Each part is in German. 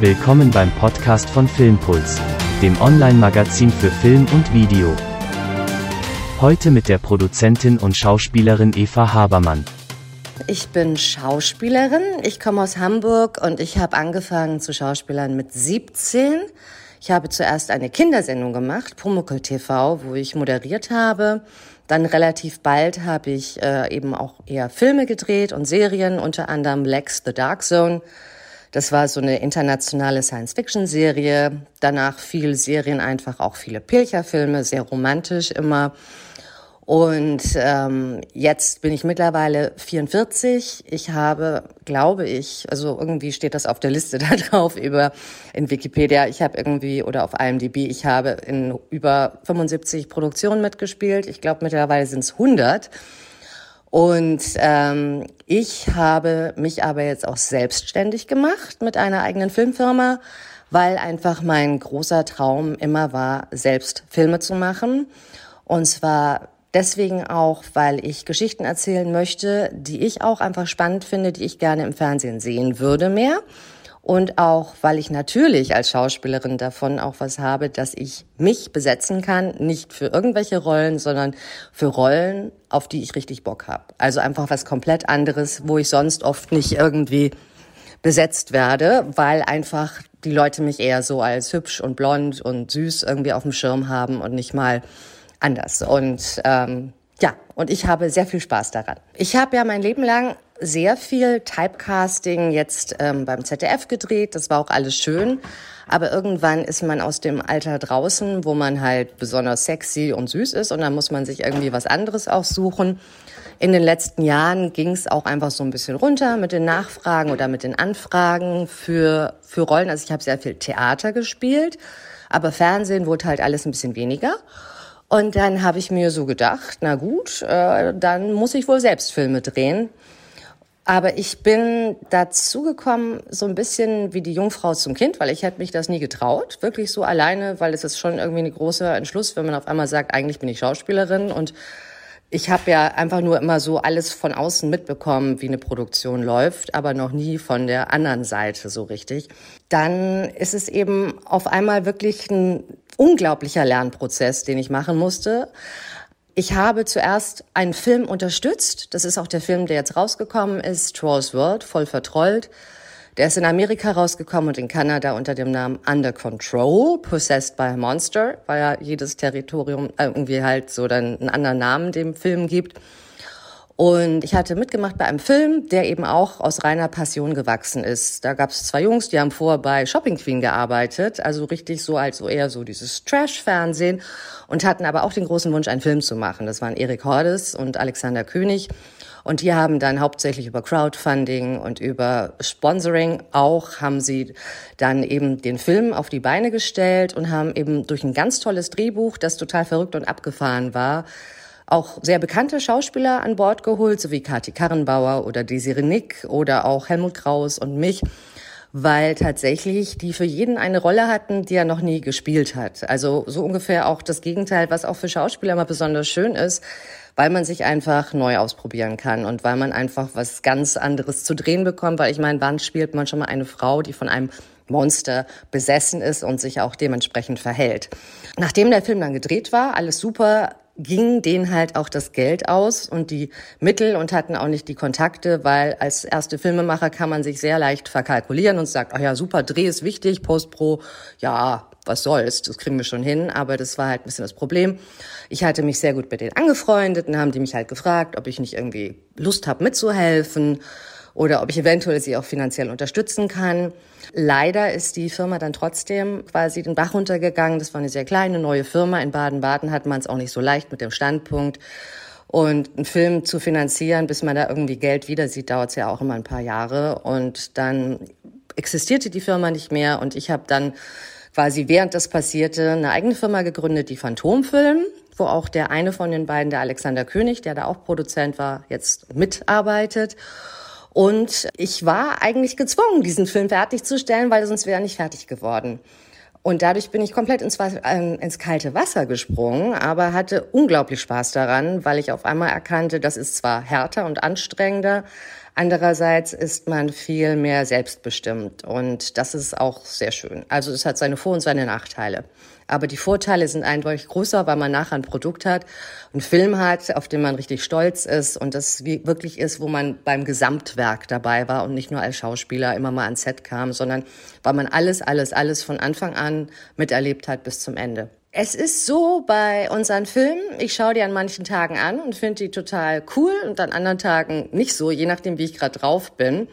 Willkommen beim Podcast von Filmpuls, dem Online-Magazin für Film und Video. Heute mit der Produzentin und Schauspielerin Eva Habermann. Ich bin Schauspielerin, ich komme aus Hamburg und ich habe angefangen zu Schauspielern mit 17. Ich habe zuerst eine Kindersendung gemacht, Pumuckl TV, wo ich moderiert habe. Dann relativ bald habe ich äh, eben auch eher Filme gedreht und Serien, unter anderem Lex The Dark Zone. Das war so eine internationale Science-Fiction-Serie. Danach viel Serien, einfach auch viele Pilcherfilme, sehr romantisch immer. Und ähm, jetzt bin ich mittlerweile 44. Ich habe, glaube ich, also irgendwie steht das auf der Liste da drauf über in Wikipedia. Ich habe irgendwie oder auf IMDb, ich habe in über 75 Produktionen mitgespielt. Ich glaube mittlerweile sind es 100. Und ähm, ich habe mich aber jetzt auch selbstständig gemacht mit einer eigenen Filmfirma, weil einfach mein großer Traum immer war, selbst Filme zu machen. Und zwar Deswegen auch, weil ich Geschichten erzählen möchte, die ich auch einfach spannend finde, die ich gerne im Fernsehen sehen würde mehr. Und auch, weil ich natürlich als Schauspielerin davon auch was habe, dass ich mich besetzen kann, nicht für irgendwelche Rollen, sondern für Rollen, auf die ich richtig Bock habe. Also einfach was komplett anderes, wo ich sonst oft nicht irgendwie besetzt werde, weil einfach die Leute mich eher so als hübsch und blond und süß irgendwie auf dem Schirm haben und nicht mal anders. Und ähm, ja, und ich habe sehr viel Spaß daran. Ich habe ja mein Leben lang sehr viel Typecasting jetzt ähm, beim ZDF gedreht. Das war auch alles schön. Aber irgendwann ist man aus dem Alter draußen, wo man halt besonders sexy und süß ist und dann muss man sich irgendwie was anderes auch suchen. In den letzten Jahren ging es auch einfach so ein bisschen runter mit den Nachfragen oder mit den Anfragen für, für Rollen. Also ich habe sehr viel Theater gespielt, aber Fernsehen wurde halt alles ein bisschen weniger. Und dann habe ich mir so gedacht, na gut, äh, dann muss ich wohl selbst Filme drehen. Aber ich bin dazu gekommen, so ein bisschen wie die Jungfrau zum Kind, weil ich hätte mich das nie getraut, wirklich so alleine, weil es ist schon irgendwie ein großer Entschluss, wenn man auf einmal sagt, eigentlich bin ich Schauspielerin und ich habe ja einfach nur immer so alles von außen mitbekommen, wie eine Produktion läuft, aber noch nie von der anderen Seite so richtig. Dann ist es eben auf einmal wirklich ein unglaublicher Lernprozess, den ich machen musste. Ich habe zuerst einen Film unterstützt. Das ist auch der Film, der jetzt rausgekommen ist, Trolls World, voll vertrollt. Der ist in Amerika rausgekommen und in Kanada unter dem Namen Under Control, Possessed by a Monster, weil ja jedes Territorium irgendwie halt so dann einen anderen Namen dem Film gibt. Und ich hatte mitgemacht bei einem Film, der eben auch aus reiner Passion gewachsen ist. Da gab es zwei Jungs, die haben vorher bei Shopping Queen gearbeitet, also richtig so als so eher so dieses Trash-Fernsehen und hatten aber auch den großen Wunsch, einen Film zu machen. Das waren Erik Hordes und Alexander König. Und die haben dann hauptsächlich über Crowdfunding und über Sponsoring auch haben sie dann eben den Film auf die Beine gestellt und haben eben durch ein ganz tolles Drehbuch, das total verrückt und abgefahren war, auch sehr bekannte Schauspieler an Bord geholt, so wie Kati Karrenbauer oder Desiree Nick oder auch Helmut Kraus und mich weil tatsächlich die für jeden eine Rolle hatten, die er noch nie gespielt hat. Also so ungefähr auch das Gegenteil, was auch für Schauspieler immer besonders schön ist, weil man sich einfach neu ausprobieren kann und weil man einfach was ganz anderes zu drehen bekommt. Weil ich meine, wann spielt man schon mal eine Frau, die von einem Monster besessen ist und sich auch dementsprechend verhält. Nachdem der Film dann gedreht war, alles super, ging denen halt auch das Geld aus und die Mittel und hatten auch nicht die Kontakte, weil als erste Filmemacher kann man sich sehr leicht verkalkulieren und sagt, ach ja, super, Dreh ist wichtig, Postpro, ja, was soll's, das kriegen wir schon hin, aber das war halt ein bisschen das Problem. Ich hatte mich sehr gut mit denen angefreundet und haben die mich halt gefragt, ob ich nicht irgendwie Lust habe mitzuhelfen oder ob ich eventuell sie auch finanziell unterstützen kann. Leider ist die Firma dann trotzdem quasi den Bach runtergegangen. Das war eine sehr kleine neue Firma. In Baden-Baden hat man es auch nicht so leicht mit dem Standpunkt. Und einen Film zu finanzieren, bis man da irgendwie Geld wieder sieht, dauert es ja auch immer ein paar Jahre. Und dann existierte die Firma nicht mehr und ich habe dann quasi während das passierte eine eigene Firma gegründet, die Phantomfilm, wo auch der eine von den beiden, der Alexander König, der da auch Produzent war, jetzt mitarbeitet. Und ich war eigentlich gezwungen, diesen Film fertigzustellen, weil sonst wäre er nicht fertig geworden. Und dadurch bin ich komplett ins, äh, ins, kalte Wasser gesprungen, aber hatte unglaublich Spaß daran, weil ich auf einmal erkannte, das ist zwar härter und anstrengender, andererseits ist man viel mehr selbstbestimmt und das ist auch sehr schön. Also es hat seine Vor- und seine Nachteile. Aber die Vorteile sind eindeutig größer, weil man nachher ein Produkt hat, einen Film hat, auf den man richtig stolz ist und das wirklich ist, wo man beim Gesamtwerk dabei war und nicht nur als Schauspieler immer mal ans Set kam, sondern weil man alles, alles, alles von Anfang an miterlebt hat bis zum Ende. Es ist so bei unseren Filmen, ich schaue die an manchen Tagen an und finde die total cool und an anderen Tagen nicht so, je nachdem, wie ich gerade drauf bin.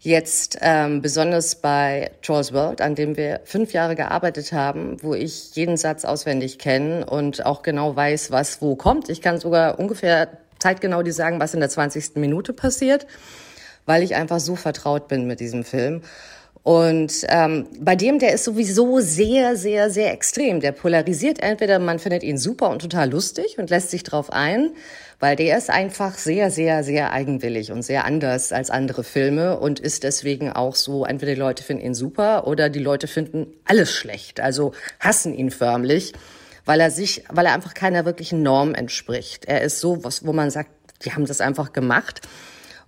Jetzt ähm, besonders bei Charles World, an dem wir fünf Jahre gearbeitet haben, wo ich jeden Satz auswendig kenne und auch genau weiß, was wo kommt. Ich kann sogar ungefähr zeitgenau die sagen, was in der 20. Minute passiert, weil ich einfach so vertraut bin mit diesem Film. Und ähm, bei dem, der ist sowieso sehr, sehr, sehr extrem. Der polarisiert entweder, man findet ihn super und total lustig und lässt sich drauf ein, weil der ist einfach sehr, sehr, sehr eigenwillig und sehr anders als andere Filme und ist deswegen auch so, entweder die Leute finden ihn super oder die Leute finden alles schlecht, also hassen ihn förmlich, weil er sich, weil er einfach keiner wirklichen Norm entspricht. Er ist so, was, wo man sagt, die haben das einfach gemacht.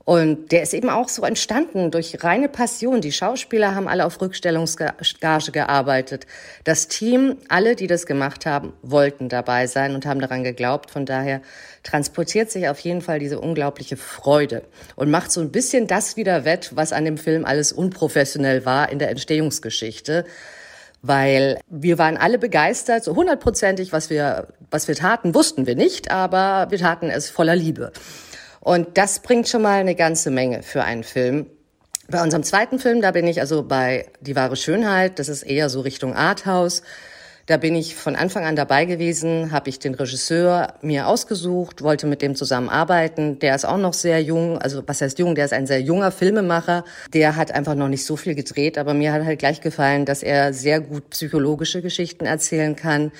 Und der ist eben auch so entstanden durch reine Passion. Die Schauspieler haben alle auf Rückstellungsgage gearbeitet. Das Team, alle, die das gemacht haben, wollten dabei sein und haben daran geglaubt. Von daher transportiert sich auf jeden Fall diese unglaubliche Freude und macht so ein bisschen das wieder wett, was an dem Film alles unprofessionell war in der Entstehungsgeschichte weil wir waren alle begeistert, so hundertprozentig, was wir, was wir taten, wussten wir nicht, aber wir taten es voller Liebe. Und das bringt schon mal eine ganze Menge für einen Film. Bei unserem zweiten Film, da bin ich also bei Die wahre Schönheit, das ist eher so Richtung Arthouse. Da bin ich von Anfang an dabei gewesen, habe ich den Regisseur mir ausgesucht, wollte mit dem zusammenarbeiten. Der ist auch noch sehr jung, also was heißt jung, der ist ein sehr junger Filmemacher. Der hat einfach noch nicht so viel gedreht, aber mir hat halt gleich gefallen, dass er sehr gut psychologische Geschichten erzählen kann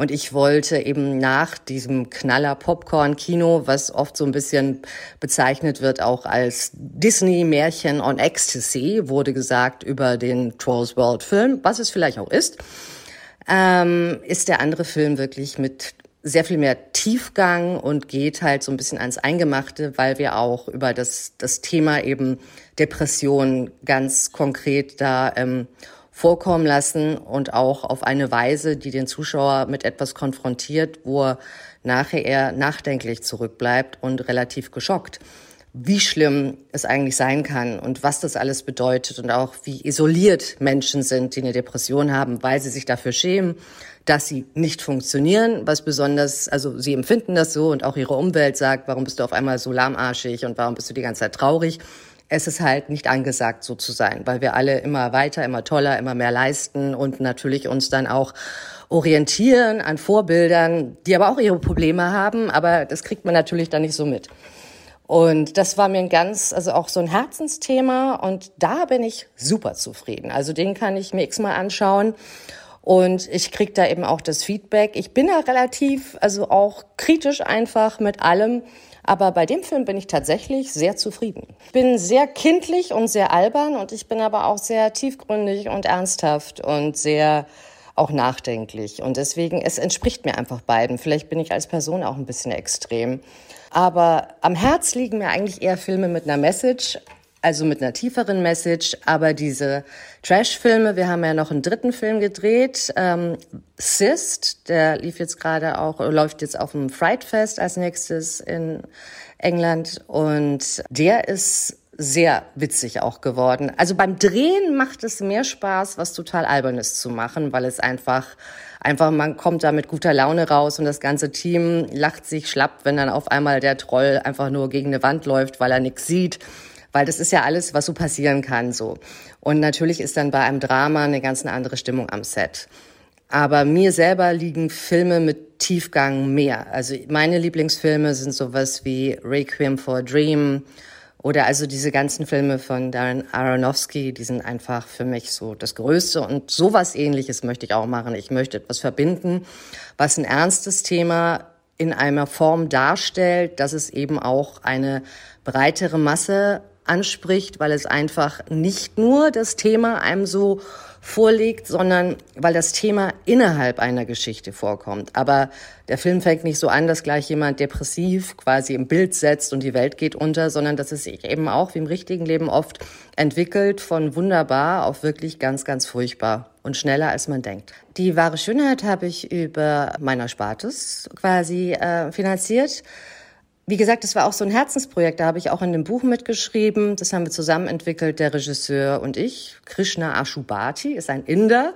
und ich wollte eben nach diesem Knaller Popcorn-Kino, was oft so ein bisschen bezeichnet wird auch als Disney-Märchen on Ecstasy, wurde gesagt über den Trolls World-Film, was es vielleicht auch ist, ähm, ist der andere Film wirklich mit sehr viel mehr Tiefgang und geht halt so ein bisschen ans Eingemachte, weil wir auch über das, das Thema eben Depression ganz konkret da ähm, vorkommen lassen und auch auf eine Weise, die den Zuschauer mit etwas konfrontiert, wo er nachher eher nachdenklich zurückbleibt und relativ geschockt, wie schlimm es eigentlich sein kann und was das alles bedeutet und auch wie isoliert Menschen sind, die eine Depression haben, weil sie sich dafür schämen, dass sie nicht funktionieren, was besonders, also sie empfinden das so und auch ihre Umwelt sagt, warum bist du auf einmal so lahmarschig und warum bist du die ganze Zeit traurig es ist halt nicht angesagt, so zu sein, weil wir alle immer weiter, immer toller, immer mehr leisten und natürlich uns dann auch orientieren an Vorbildern, die aber auch ihre Probleme haben, aber das kriegt man natürlich dann nicht so mit. Und das war mir ein ganz, also auch so ein Herzensthema und da bin ich super zufrieden. Also den kann ich mir x-mal anschauen und ich krieg da eben auch das Feedback. Ich bin da relativ, also auch kritisch einfach mit allem, aber bei dem Film bin ich tatsächlich sehr zufrieden. Ich bin sehr kindlich und sehr albern und ich bin aber auch sehr tiefgründig und ernsthaft und sehr auch nachdenklich. Und deswegen, es entspricht mir einfach beiden. Vielleicht bin ich als Person auch ein bisschen extrem. Aber am Herz liegen mir eigentlich eher Filme mit einer Message, also mit einer tieferen Message. Aber diese Trash-Filme, wir haben ja noch einen dritten Film gedreht, ähm, Sist, der lief jetzt gerade auch, läuft jetzt auf dem Fright Fest als nächstes in England und der ist sehr witzig auch geworden. Also beim Drehen macht es mehr Spaß, was total albernes zu machen, weil es einfach einfach man kommt da mit guter Laune raus und das ganze Team lacht sich schlapp, wenn dann auf einmal der Troll einfach nur gegen eine Wand läuft, weil er nichts sieht weil das ist ja alles, was so passieren kann, so. Und natürlich ist dann bei einem Drama eine ganz andere Stimmung am Set. Aber mir selber liegen Filme mit Tiefgang mehr. Also meine Lieblingsfilme sind sowas wie Requiem for a Dream oder also diese ganzen Filme von Darren Aronofsky, die sind einfach für mich so das Größte. Und sowas ähnliches möchte ich auch machen. Ich möchte etwas verbinden, was ein ernstes Thema in einer Form darstellt, dass es eben auch eine breitere Masse anspricht, weil es einfach nicht nur das Thema einem so vorlegt, sondern weil das Thema innerhalb einer Geschichte vorkommt. Aber der Film fängt nicht so an, dass gleich jemand depressiv quasi im Bild setzt und die Welt geht unter, sondern dass es sich eben auch wie im richtigen Leben oft entwickelt von wunderbar auf wirklich ganz, ganz furchtbar und schneller als man denkt. Die wahre Schönheit habe ich über meiner Spartes quasi äh, finanziert. Wie gesagt, das war auch so ein Herzensprojekt. Da habe ich auch in dem Buch mitgeschrieben. Das haben wir zusammen entwickelt, der Regisseur und ich. Krishna Ashubati ist ein Inder.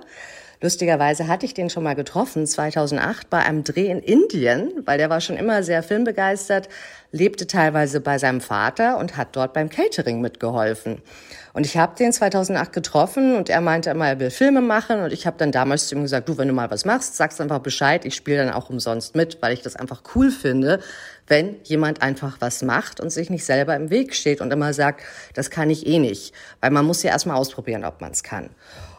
Lustigerweise hatte ich den schon mal getroffen, 2008 bei einem Dreh in Indien, weil der war schon immer sehr filmbegeistert, lebte teilweise bei seinem Vater und hat dort beim Catering mitgeholfen. Und ich habe den 2008 getroffen und er meinte immer, er will Filme machen und ich habe dann damals zu ihm gesagt, du, wenn du mal was machst, sagst einfach Bescheid, ich spiele dann auch umsonst mit, weil ich das einfach cool finde, wenn jemand einfach was macht und sich nicht selber im Weg steht und immer sagt, das kann ich eh nicht, weil man muss ja erstmal ausprobieren, ob man es kann.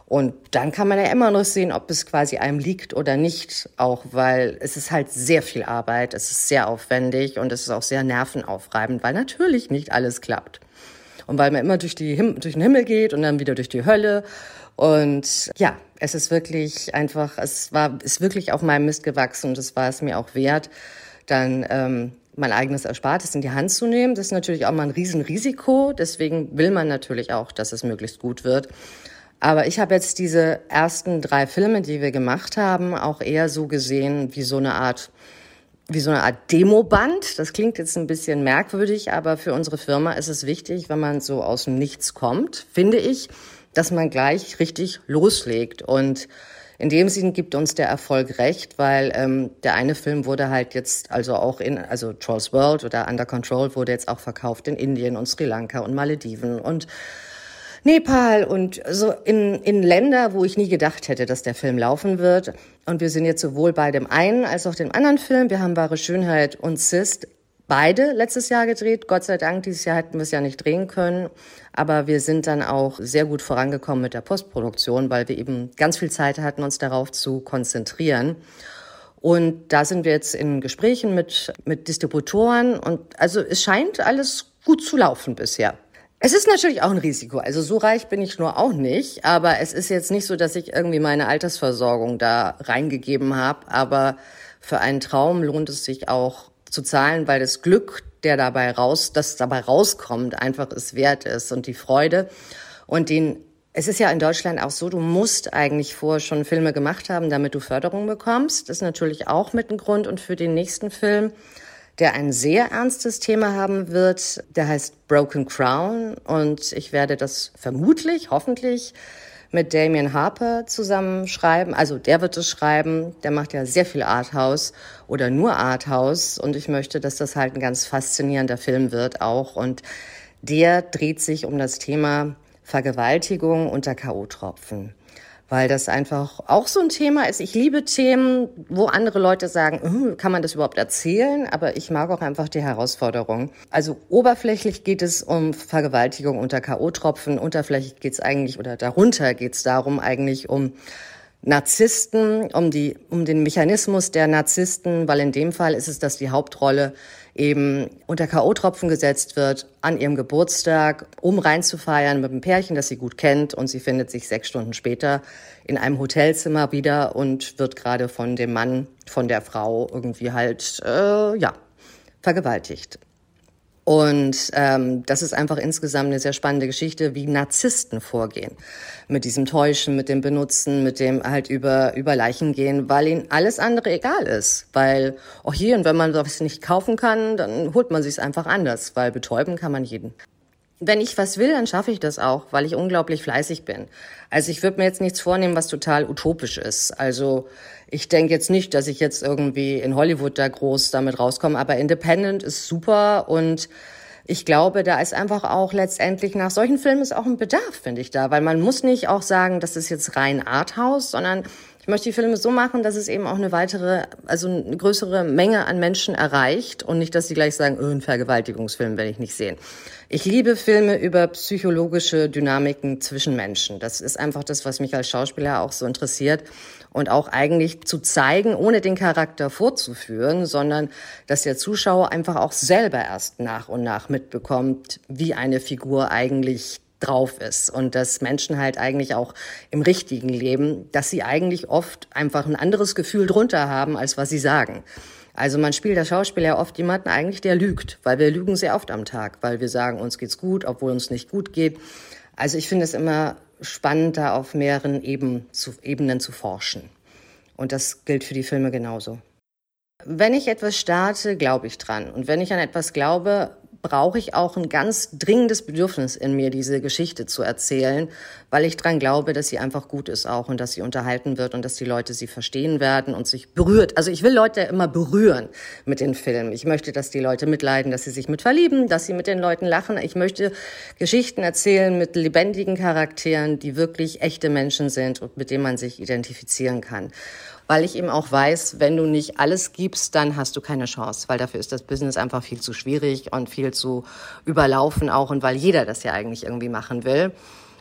Und dann kann man ja immer noch sehen, ob es quasi einem liegt oder nicht, auch weil es ist halt sehr viel Arbeit, es ist sehr aufwendig und es ist auch sehr nervenaufreibend, weil natürlich nicht alles klappt. Und weil man immer durch, die Him durch den Himmel geht und dann wieder durch die Hölle. Und ja, es ist wirklich einfach, es war, ist wirklich auf meinem Mist gewachsen und es war es mir auch wert, dann ähm, mein eigenes Erspartes in die Hand zu nehmen. Das ist natürlich auch mal ein Riesenrisiko. Deswegen will man natürlich auch, dass es möglichst gut wird. Aber ich habe jetzt diese ersten drei Filme, die wir gemacht haben, auch eher so gesehen wie so eine Art wie so eine Art Demoband. Das klingt jetzt ein bisschen merkwürdig, aber für unsere Firma ist es wichtig, wenn man so aus dem Nichts kommt, finde ich, dass man gleich richtig loslegt. Und in dem Sinn gibt uns der Erfolg recht, weil ähm, der eine Film wurde halt jetzt also auch in, also Trolls World oder Under Control wurde jetzt auch verkauft in Indien und Sri Lanka und Malediven und Nepal und so in, in Länder, wo ich nie gedacht hätte, dass der Film laufen wird. Und wir sind jetzt sowohl bei dem einen als auch dem anderen Film. Wir haben Wahre Schönheit und Sist beide letztes Jahr gedreht. Gott sei Dank, dieses Jahr hätten wir es ja nicht drehen können. Aber wir sind dann auch sehr gut vorangekommen mit der Postproduktion, weil wir eben ganz viel Zeit hatten, uns darauf zu konzentrieren. Und da sind wir jetzt in Gesprächen mit, mit Distributoren. Und also es scheint alles gut zu laufen bisher. Es ist natürlich auch ein Risiko. Also so reich bin ich nur auch nicht. Aber es ist jetzt nicht so, dass ich irgendwie meine Altersversorgung da reingegeben habe. Aber für einen Traum lohnt es sich auch zu zahlen, weil das Glück, der dabei raus, das dabei rauskommt, einfach es wert ist und die Freude und den es ist ja in Deutschland auch so, du musst eigentlich vorher schon Filme gemacht haben, damit du Förderung bekommst. Das ist natürlich auch mit ein Grund. Und für den nächsten Film der ein sehr ernstes Thema haben wird. Der heißt Broken Crown und ich werde das vermutlich, hoffentlich mit Damien Harper zusammen schreiben. Also der wird es schreiben. Der macht ja sehr viel Arthouse oder nur Arthouse und ich möchte, dass das halt ein ganz faszinierender Film wird auch und der dreht sich um das Thema Vergewaltigung unter K.O.-Tropfen weil das einfach auch so ein Thema ist. Ich liebe Themen, wo andere Leute sagen, hm, kann man das überhaupt erzählen? Aber ich mag auch einfach die Herausforderung. Also oberflächlich geht es um Vergewaltigung unter K.O.-Tropfen. Unterflächlich geht es eigentlich oder darunter geht es darum eigentlich um Narzissten, um die, um den Mechanismus der Narzissten, weil in dem Fall ist es, dass die Hauptrolle eben unter K.O.-Tropfen gesetzt wird an ihrem Geburtstag, um reinzufeiern mit einem Pärchen, das sie gut kennt und sie findet sich sechs Stunden später in einem Hotelzimmer wieder und wird gerade von dem Mann, von der Frau irgendwie halt, äh, ja, vergewaltigt. Und ähm, das ist einfach insgesamt eine sehr spannende Geschichte, wie Narzissten vorgehen. Mit diesem Täuschen, mit dem Benutzen, mit dem halt über, über Leichen gehen, weil ihnen alles andere egal ist. Weil auch hier, und wenn man was nicht kaufen kann, dann holt man sich einfach anders, weil betäuben kann man jeden. Wenn ich was will, dann schaffe ich das auch, weil ich unglaublich fleißig bin. Also ich würde mir jetzt nichts vornehmen, was total utopisch ist. Also ich denke jetzt nicht, dass ich jetzt irgendwie in Hollywood da groß damit rauskomme, aber Independent ist super und ich glaube, da ist einfach auch letztendlich nach solchen Filmen ist auch ein Bedarf, finde ich da, weil man muss nicht auch sagen, das ist jetzt rein Arthouse, sondern Ich möchte die Filme so machen, dass es eben auch eine weitere, also eine größere Menge an Menschen erreicht und nicht, dass sie gleich sagen, oh, ein Vergewaltigungsfilm will ich nicht sehen. Ich liebe Filme über psychologische Dynamiken zwischen Menschen. Das ist einfach das, was mich als Schauspieler auch so interessiert und auch eigentlich zu zeigen, ohne den Charakter vorzuführen, sondern dass der Zuschauer einfach auch selber erst nach und nach mitbekommt, wie eine Figur eigentlich drauf ist und dass Menschen halt eigentlich auch im richtigen Leben, dass sie eigentlich oft einfach ein anderes Gefühl drunter haben, als was sie sagen. Also man spielt der Schauspieler ja oft jemanden eigentlich, der lügt, weil wir lügen sehr oft am Tag, weil wir sagen, uns geht's gut, obwohl uns nicht gut geht. Also ich finde es immer spannend, da auf mehreren Eben zu, Ebenen zu forschen. Und das gilt für die Filme genauso. Wenn ich etwas starte, glaube ich dran. Und wenn ich an etwas glaube, brauche ich auch ein ganz dringendes Bedürfnis in mir, diese Geschichte zu erzählen, weil ich dran glaube, dass sie einfach gut ist auch und dass sie unterhalten wird und dass die Leute sie verstehen werden und sich berührt. Also ich will Leute immer berühren mit den Filmen. Ich möchte, dass die Leute mitleiden, dass sie sich mit verlieben, dass sie mit den Leuten lachen. Ich möchte Geschichten erzählen mit lebendigen Charakteren, die wirklich echte Menschen sind und mit denen man sich identifizieren kann weil ich eben auch weiß, wenn du nicht alles gibst, dann hast du keine Chance, weil dafür ist das Business einfach viel zu schwierig und viel zu überlaufen auch und weil jeder das ja eigentlich irgendwie machen will.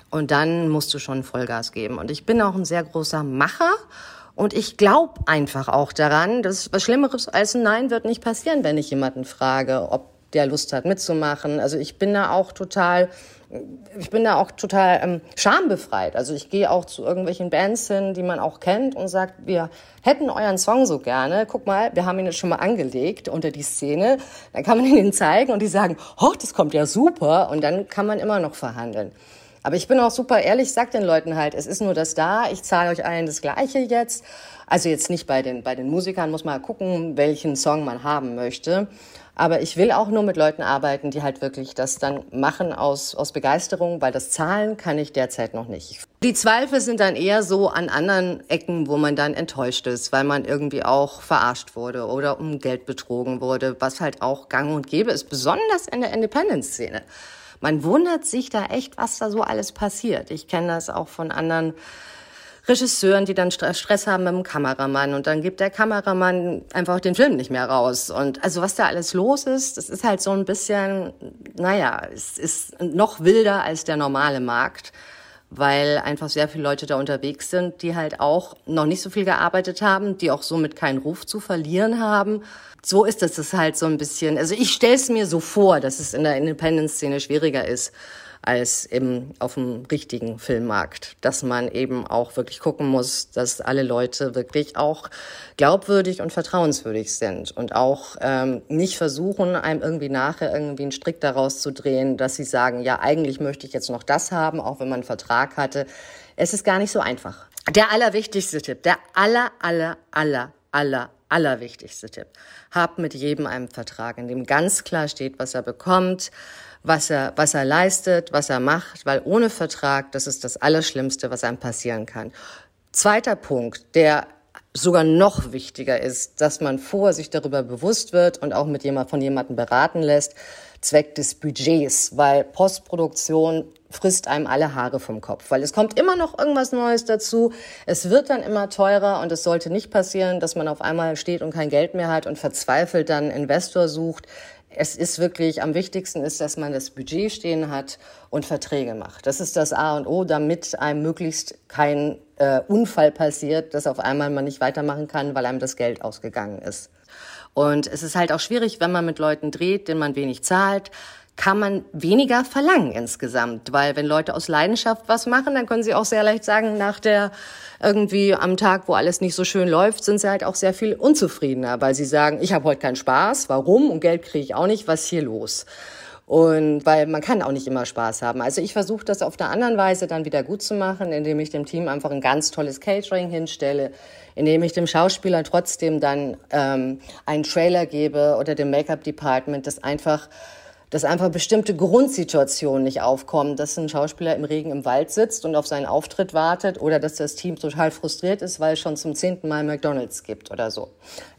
Und dann musst du schon Vollgas geben. Und ich bin auch ein sehr großer Macher. Und ich glaube einfach auch daran, dass was Schlimmeres als ein Nein wird nicht passieren, wenn ich jemanden frage, ob der Lust hat mitzumachen. Also ich bin da auch total ich bin da auch total ähm, schambefreit. Also ich gehe auch zu irgendwelchen Bands hin, die man auch kennt und sagt, wir hätten euren Song so gerne. Guck mal, wir haben ihn jetzt schon mal angelegt unter die Szene. Dann kann man ihn zeigen und die sagen, oh, das kommt ja super. Und dann kann man immer noch verhandeln. Aber ich bin auch super ehrlich, sag den Leuten halt, es ist nur das da, ich zahle euch allen das Gleiche jetzt. Also jetzt nicht bei den, bei den Musikern, muss man gucken, welchen Song man haben möchte. Aber ich will auch nur mit Leuten arbeiten, die halt wirklich das dann machen aus, aus Begeisterung, weil das Zahlen kann ich derzeit noch nicht. Die Zweifel sind dann eher so an anderen Ecken, wo man dann enttäuscht ist, weil man irgendwie auch verarscht wurde oder um Geld betrogen wurde, was halt auch gang und gäbe ist, besonders in der Independent-Szene. Man wundert sich da echt, was da so alles passiert. Ich kenne das auch von anderen Regisseuren, die dann Stress haben mit dem Kameramann und dann gibt der Kameramann einfach den Film nicht mehr raus. Und also was da alles los ist, das ist halt so ein bisschen, naja, es ist noch wilder als der normale Markt weil einfach sehr viele Leute da unterwegs sind, die halt auch noch nicht so viel gearbeitet haben, die auch somit keinen Ruf zu verlieren haben. So ist es halt so ein bisschen. Also ich stelle es mir so vor, dass es in der Independent-Szene schwieriger ist als im, auf dem richtigen Filmmarkt. Dass man eben auch wirklich gucken muss, dass alle Leute wirklich auch glaubwürdig und vertrauenswürdig sind und auch ähm, nicht versuchen, einem irgendwie nachher irgendwie einen Strick daraus zu drehen, dass sie sagen, ja, eigentlich möchte ich jetzt noch das haben, auch wenn man einen Vertrag hatte. Es ist gar nicht so einfach. Der allerwichtigste Tipp, der aller, aller, aller, aller, allerwichtigste Tipp. Hab mit jedem einen Vertrag, in dem ganz klar steht, was er bekommt, was er, was er leistet, was er macht, weil ohne Vertrag, das ist das Allerschlimmste, was einem passieren kann. Zweiter Punkt, der sogar noch wichtiger ist, dass man vorher sich darüber bewusst wird und auch mit jemand, von jemandem beraten lässt, Zweck des Budgets, weil Postproduktion frisst einem alle Haare vom Kopf, weil es kommt immer noch irgendwas Neues dazu. Es wird dann immer teurer und es sollte nicht passieren, dass man auf einmal steht und kein Geld mehr hat und verzweifelt dann Investor sucht, es ist wirklich, am wichtigsten ist, dass man das Budget stehen hat und Verträge macht. Das ist das A und O, damit einem möglichst kein äh, Unfall passiert, dass auf einmal man nicht weitermachen kann, weil einem das Geld ausgegangen ist. Und es ist halt auch schwierig, wenn man mit Leuten dreht, denen man wenig zahlt, kann man weniger verlangen insgesamt, weil wenn Leute aus Leidenschaft was machen, dann können sie auch sehr leicht sagen, nach der irgendwie am Tag, wo alles nicht so schön läuft, sind sie halt auch sehr viel unzufriedener, weil sie sagen, ich habe heute keinen Spaß, warum und Geld kriege ich auch nicht, was ist hier los? Und weil man kann auch nicht immer Spaß haben. Also ich versuche das auf der anderen Weise dann wieder gut zu machen, indem ich dem Team einfach ein ganz tolles Catering hinstelle, indem ich dem Schauspieler trotzdem dann ähm, einen Trailer gebe oder dem Make-up-Department, das einfach dass einfach bestimmte Grundsituationen nicht aufkommen, dass ein Schauspieler im Regen im Wald sitzt und auf seinen Auftritt wartet oder dass das Team total frustriert ist, weil es schon zum zehnten Mal McDonald's gibt oder so.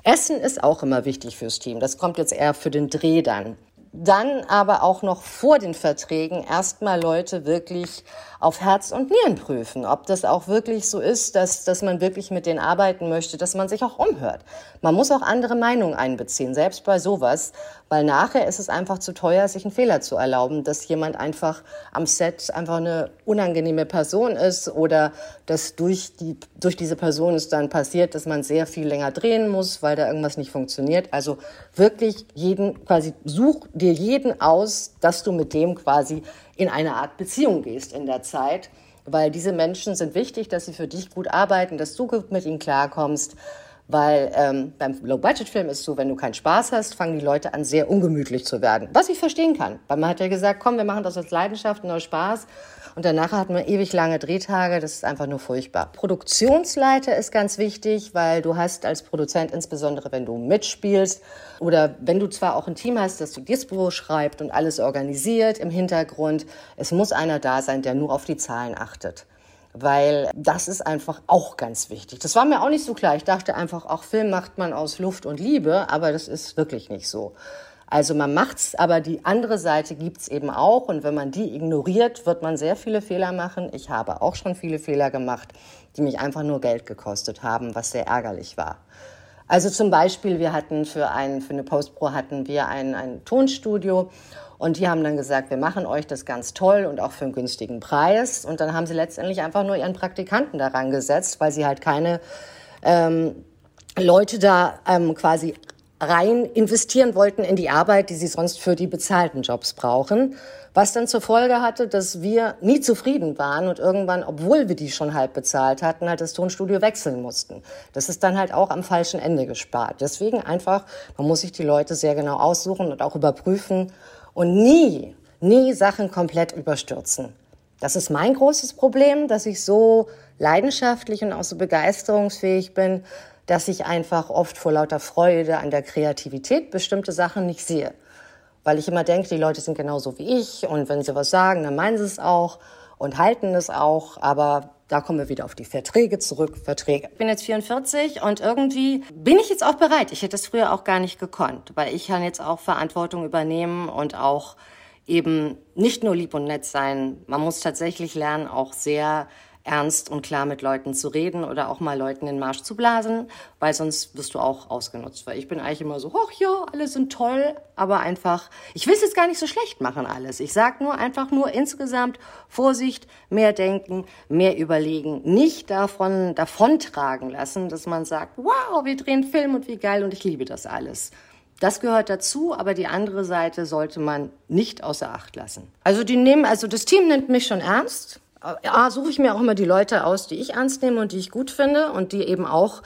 Essen ist auch immer wichtig fürs Team. Das kommt jetzt eher für den Dreh dann. dann aber auch noch vor den Verträgen erstmal Leute wirklich auf Herz und Nieren prüfen, ob das auch wirklich so ist, dass, dass man wirklich mit denen arbeiten möchte, dass man sich auch umhört. Man muss auch andere Meinungen einbeziehen, selbst bei sowas, weil nachher ist es einfach zu teuer, sich einen Fehler zu erlauben, dass jemand einfach am Set einfach eine unangenehme Person ist oder dass durch, die, durch diese Person es dann passiert, dass man sehr viel länger drehen muss, weil da irgendwas nicht funktioniert. Also wirklich jeden, quasi such dir jeden aus, dass du mit dem quasi in eine Art Beziehung gehst in der Zeit, weil diese Menschen sind wichtig, dass sie für dich gut arbeiten, dass du mit ihnen klarkommst. Weil ähm, beim Low-Budget-Film ist es so, wenn du keinen Spaß hast, fangen die Leute an, sehr ungemütlich zu werden. Was ich verstehen kann. Weil man hat ja gesagt, komm, wir machen das als Leidenschaft und aus Spaß. Und danach hatten wir ewig lange Drehtage. Das ist einfach nur furchtbar. Produktionsleiter ist ganz wichtig, weil du hast als Produzent, insbesondere wenn du mitspielst oder wenn du zwar auch ein Team hast, das du Dispo schreibt und alles organisiert im Hintergrund, es muss einer da sein, der nur auf die Zahlen achtet weil das ist einfach auch ganz wichtig. Das war mir auch nicht so klar. Ich dachte einfach, auch Film macht man aus Luft und Liebe, aber das ist wirklich nicht so. Also man macht's, aber die andere Seite gibt's eben auch. Und wenn man die ignoriert, wird man sehr viele Fehler machen. Ich habe auch schon viele Fehler gemacht, die mich einfach nur Geld gekostet haben, was sehr ärgerlich war. Also zum Beispiel, wir hatten für, ein, für eine Postpro hatten wir ein, ein Tonstudio und die haben dann gesagt, wir machen euch das ganz toll und auch für einen günstigen Preis. Und dann haben sie letztendlich einfach nur ihren Praktikanten daran gesetzt, weil sie halt keine ähm, Leute da ähm, quasi rein investieren wollten in die Arbeit, die sie sonst für die bezahlten Jobs brauchen. Was dann zur Folge hatte, dass wir nie zufrieden waren und irgendwann, obwohl wir die schon halb bezahlt hatten, halt das Tonstudio wechseln mussten. Das ist dann halt auch am falschen Ende gespart. Deswegen einfach, man muss sich die Leute sehr genau aussuchen und auch überprüfen und nie, nie Sachen komplett überstürzen. Das ist mein großes Problem, dass ich so leidenschaftlich und auch so begeisterungsfähig bin, dass ich einfach oft vor lauter Freude an der Kreativität bestimmte Sachen nicht sehe. Weil ich immer denke, die Leute sind genauso wie ich und wenn sie was sagen, dann meinen sie es auch und halten es auch. Aber da kommen wir wieder auf die Verträge zurück. Verträge. Ich bin jetzt 44 und irgendwie bin ich jetzt auch bereit. Ich hätte es früher auch gar nicht gekonnt, weil ich kann jetzt auch Verantwortung übernehmen und auch eben nicht nur lieb und nett sein. Man muss tatsächlich lernen, auch sehr ernst und klar mit Leuten zu reden oder auch mal Leuten den Marsch zu blasen, weil sonst wirst du auch ausgenutzt. Weil ich bin eigentlich immer so, ach ja, alle sind toll, aber einfach, ich will es jetzt gar nicht so schlecht machen alles. Ich sag nur einfach nur insgesamt Vorsicht, mehr denken, mehr überlegen, nicht davon davontragen lassen, dass man sagt, wow, wir drehen Film und wie geil und ich liebe das alles. Das gehört dazu, aber die andere Seite sollte man nicht außer Acht lassen. Also die nehmen, also das Team nimmt mich schon ernst. A, suche ich mir auch immer die Leute aus, die ich ernst nehme und die ich gut finde und die eben auch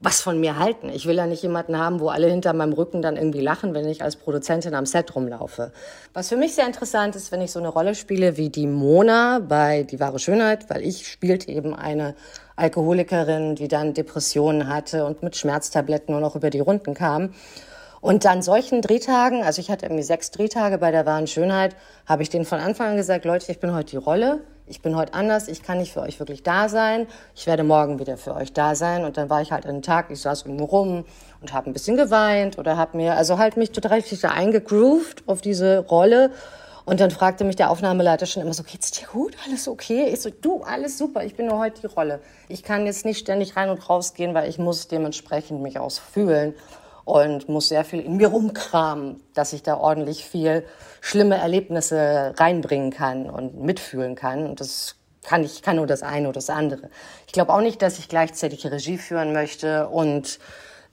was von mir halten. Ich will ja nicht jemanden haben, wo alle hinter meinem Rücken dann irgendwie lachen, wenn ich als Produzentin am Set rumlaufe. Was für mich sehr interessant ist, wenn ich so eine Rolle spiele wie die Mona bei Die wahre Schönheit, weil ich spielte eben eine Alkoholikerin, die dann Depressionen hatte und mit Schmerztabletten nur noch über die Runden kam. Und dann solchen Drehtagen, also ich hatte irgendwie sechs Drehtage bei der wahren Schönheit, habe ich denen von Anfang an gesagt, Leute, ich bin heute die Rolle ich bin heute anders, ich kann nicht für euch wirklich da sein, ich werde morgen wieder für euch da sein. Und dann war ich halt einen Tag, ich saß irgendwo rum und habe ein bisschen geweint oder habe mir, also halt mich total richtig da eingegroovt auf diese Rolle. Und dann fragte mich der Aufnahmeleiter schon immer so, geht's dir gut? Alles okay? Ich so, du, alles super, ich bin nur heute die Rolle. Ich kann jetzt nicht ständig rein und raus gehen, weil ich muss dementsprechend mich ausfühlen und muss sehr viel in mir rumkramen, dass ich da ordentlich viel schlimme Erlebnisse reinbringen kann und mitfühlen kann. Und das kann ich kann nur das eine oder das andere. Ich glaube auch nicht, dass ich gleichzeitig Regie führen möchte und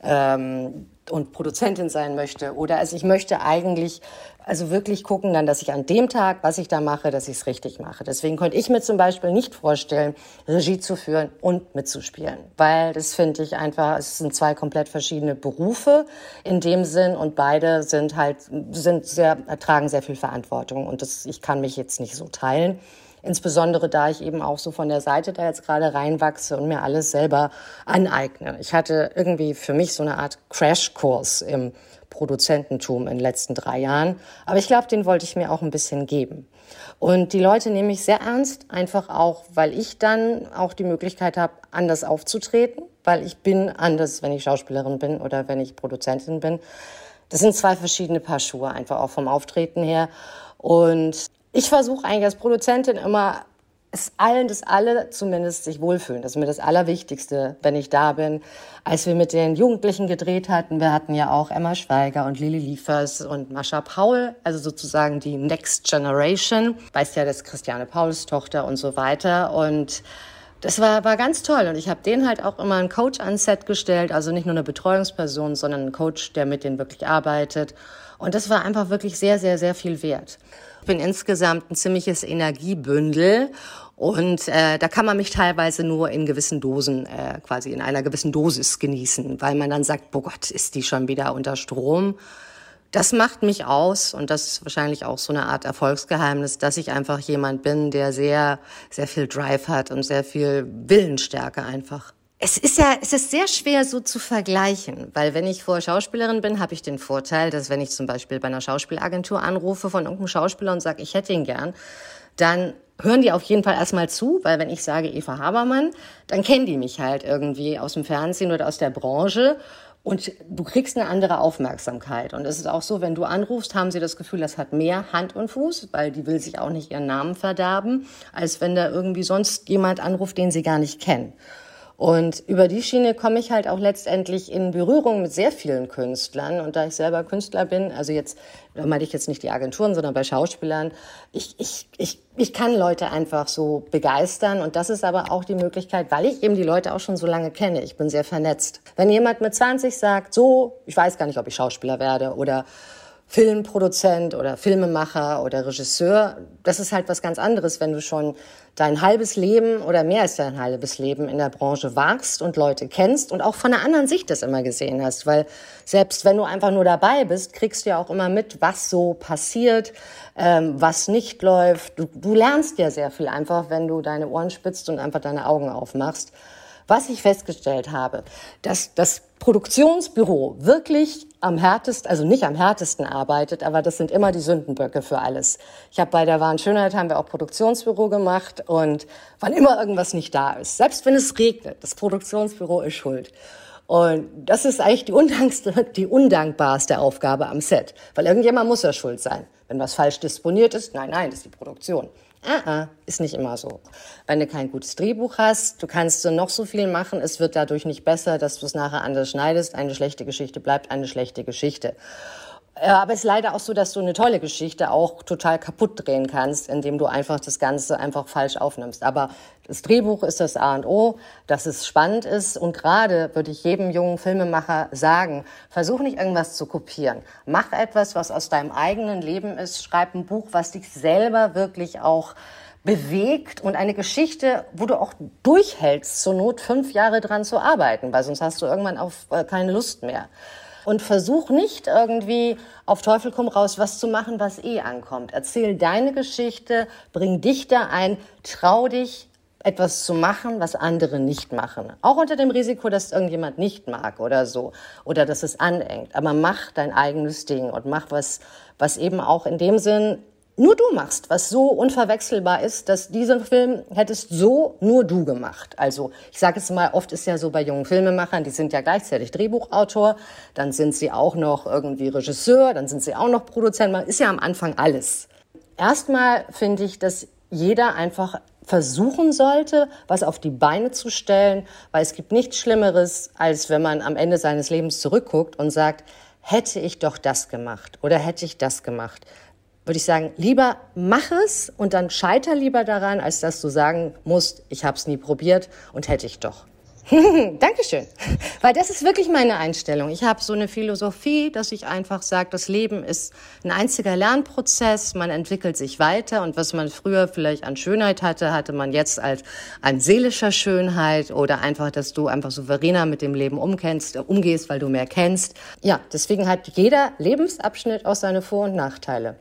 ähm, und Produzentin sein möchte. Oder also ich möchte eigentlich also wirklich gucken dann, dass ich an dem Tag, was ich da mache, dass ich es richtig mache. Deswegen konnte ich mir zum Beispiel nicht vorstellen, Regie zu führen und mitzuspielen. Weil das finde ich einfach, es sind zwei komplett verschiedene Berufe in dem Sinn und beide sind halt, sind sehr, tragen sehr viel Verantwortung und das, ich kann mich jetzt nicht so teilen. Insbesondere da ich eben auch so von der Seite da jetzt gerade reinwachse und mir alles selber aneigne. Ich hatte irgendwie für mich so eine Art Crashkurs im Produzententum in den letzten drei Jahren. Aber ich glaube, den wollte ich mir auch ein bisschen geben. Und die Leute nehme ich sehr ernst, einfach auch, weil ich dann auch die Möglichkeit habe, anders aufzutreten, weil ich bin anders, wenn ich Schauspielerin bin oder wenn ich Produzentin bin. Das sind zwei verschiedene Paar Schuhe, einfach auch vom Auftreten her. Und ich versuche eigentlich als Produzentin immer es allen, dass alle zumindest sich wohlfühlen. Das ist mir das Allerwichtigste, wenn ich da bin. Als wir mit den Jugendlichen gedreht hatten, wir hatten ja auch Emma Schweiger und Lili Liefers und Mascha Paul, also sozusagen die Next Generation. Weißt ja, das ist Christiane Pauls Tochter und so weiter. Und das war, war ganz toll. Und ich habe denen halt auch immer einen Coach ans Set gestellt, also nicht nur eine Betreuungsperson, sondern einen Coach, der mit denen wirklich arbeitet. Und das war einfach wirklich sehr, sehr, sehr viel wert. Ich bin insgesamt ein ziemliches Energiebündel und äh, da kann man mich teilweise nur in gewissen Dosen, äh, quasi in einer gewissen Dosis genießen, weil man dann sagt, boah Gott, ist die schon wieder unter Strom. Das macht mich aus und das ist wahrscheinlich auch so eine Art Erfolgsgeheimnis, dass ich einfach jemand bin, der sehr, sehr viel Drive hat und sehr viel Willensstärke einfach. Es ist ja, es ist sehr schwer so zu vergleichen, weil wenn ich vor Schauspielerin bin, habe ich den Vorteil, dass wenn ich zum Beispiel bei einer Schauspielagentur anrufe von irgendeinem Schauspieler und sage, ich hätte ihn gern, dann hören die auf jeden Fall erstmal zu, weil wenn ich sage Eva Habermann, dann kennen die mich halt irgendwie aus dem Fernsehen oder aus der Branche und du kriegst eine andere Aufmerksamkeit. Und es ist auch so, wenn du anrufst, haben sie das Gefühl, das hat mehr Hand und Fuß, weil die will sich auch nicht ihren Namen verderben, als wenn da irgendwie sonst jemand anruft, den sie gar nicht kennen. Und über die Schiene komme ich halt auch letztendlich in Berührung mit sehr vielen Künstlern. Und da ich selber Künstler bin, also jetzt, da meine ich jetzt nicht die Agenturen, sondern bei Schauspielern, ich, ich, ich, ich kann Leute einfach so begeistern. Und das ist aber auch die Möglichkeit, weil ich eben die Leute auch schon so lange kenne. Ich bin sehr vernetzt. Wenn jemand mit 20 sagt, so, ich weiß gar nicht, ob ich Schauspieler werde oder Filmproduzent oder Filmemacher oder Regisseur, das ist halt was ganz anderes, wenn du schon dein halbes Leben oder mehr als dein halbes Leben in der Branche wagst und Leute kennst und auch von einer anderen Sicht das immer gesehen hast. Weil selbst wenn du einfach nur dabei bist, kriegst du ja auch immer mit, was so passiert, ähm, was nicht läuft. Du, du lernst ja sehr viel einfach, wenn du deine Ohren spitzt und einfach deine Augen aufmachst. Was ich festgestellt habe, dass das Produktionsbüro wirklich am härtesten, also nicht am härtesten arbeitet, aber das sind immer die Sündenböcke für alles. Ich habe bei der Wahren Schönheit haben wir auch Produktionsbüro gemacht und wann immer irgendwas nicht da ist, selbst wenn es regnet, das Produktionsbüro ist schuld. Und das ist eigentlich die, undankste, die undankbarste Aufgabe am Set, weil irgendjemand muss ja schuld sein. Wenn was falsch disponiert ist, nein, nein, das ist die Produktion. Ah, ah, ist nicht immer so. Wenn du kein gutes Drehbuch hast, du kannst so noch so viel machen, es wird dadurch nicht besser, dass du es nachher anders schneidest. Eine schlechte Geschichte bleibt eine schlechte Geschichte. Aber es ist leider auch so, dass du eine tolle Geschichte auch total kaputt drehen kannst, indem du einfach das Ganze einfach falsch aufnimmst. Aber das Drehbuch ist das A und O, dass es spannend ist. Und gerade würde ich jedem jungen Filmemacher sagen, versuch nicht irgendwas zu kopieren. Mach etwas, was aus deinem eigenen Leben ist. Schreib ein Buch, was dich selber wirklich auch bewegt und eine Geschichte, wo du auch durchhältst, zur Not fünf Jahre dran zu arbeiten, weil sonst hast du irgendwann auf äh, keine Lust mehr und versuch nicht irgendwie auf Teufel komm raus was zu machen, was eh ankommt. Erzähl deine Geschichte, bring dich da ein, trau dich, etwas zu machen, was andere nicht machen. Auch unter dem Risiko, dass irgendjemand nicht mag oder so. Oder dass es anengt. Aber mach dein eigenes Ding und mach was, was eben auch in dem Sinn nur du machst, was so unverwechselbar ist, dass diesen Film hättest so nur du gemacht. Also ich sage es mal, oft ist ja so bei jungen Filmemachern, die sind ja gleichzeitig Drehbuchautor, dann sind sie auch noch irgendwie Regisseur, dann sind sie auch noch Produzent, man ist ja am Anfang alles. Erstmal finde ich, dass jeder einfach versuchen sollte, was auf die Beine zu stellen, weil es gibt nichts Schlimmeres, als wenn man am Ende seines Lebens zurückguckt und sagt, hätte ich doch das gemacht oder hätte ich das gemacht würde ich sagen, lieber mach es und dann scheiter lieber daran, als dass du sagen musst, ich habe es nie probiert und hätte ich doch. Dankeschön. Weil das ist wirklich meine Einstellung. Ich habe so eine Philosophie, dass ich einfach sage, das Leben ist ein einziger Lernprozess, man entwickelt sich weiter und was man früher vielleicht an Schönheit hatte, hatte man jetzt als an seelischer Schönheit oder einfach, dass du einfach souveräner mit dem Leben umkennst, umgehst, weil du mehr kennst. Ja, deswegen hat jeder Lebensabschnitt auch seine Vor- und Nachteile.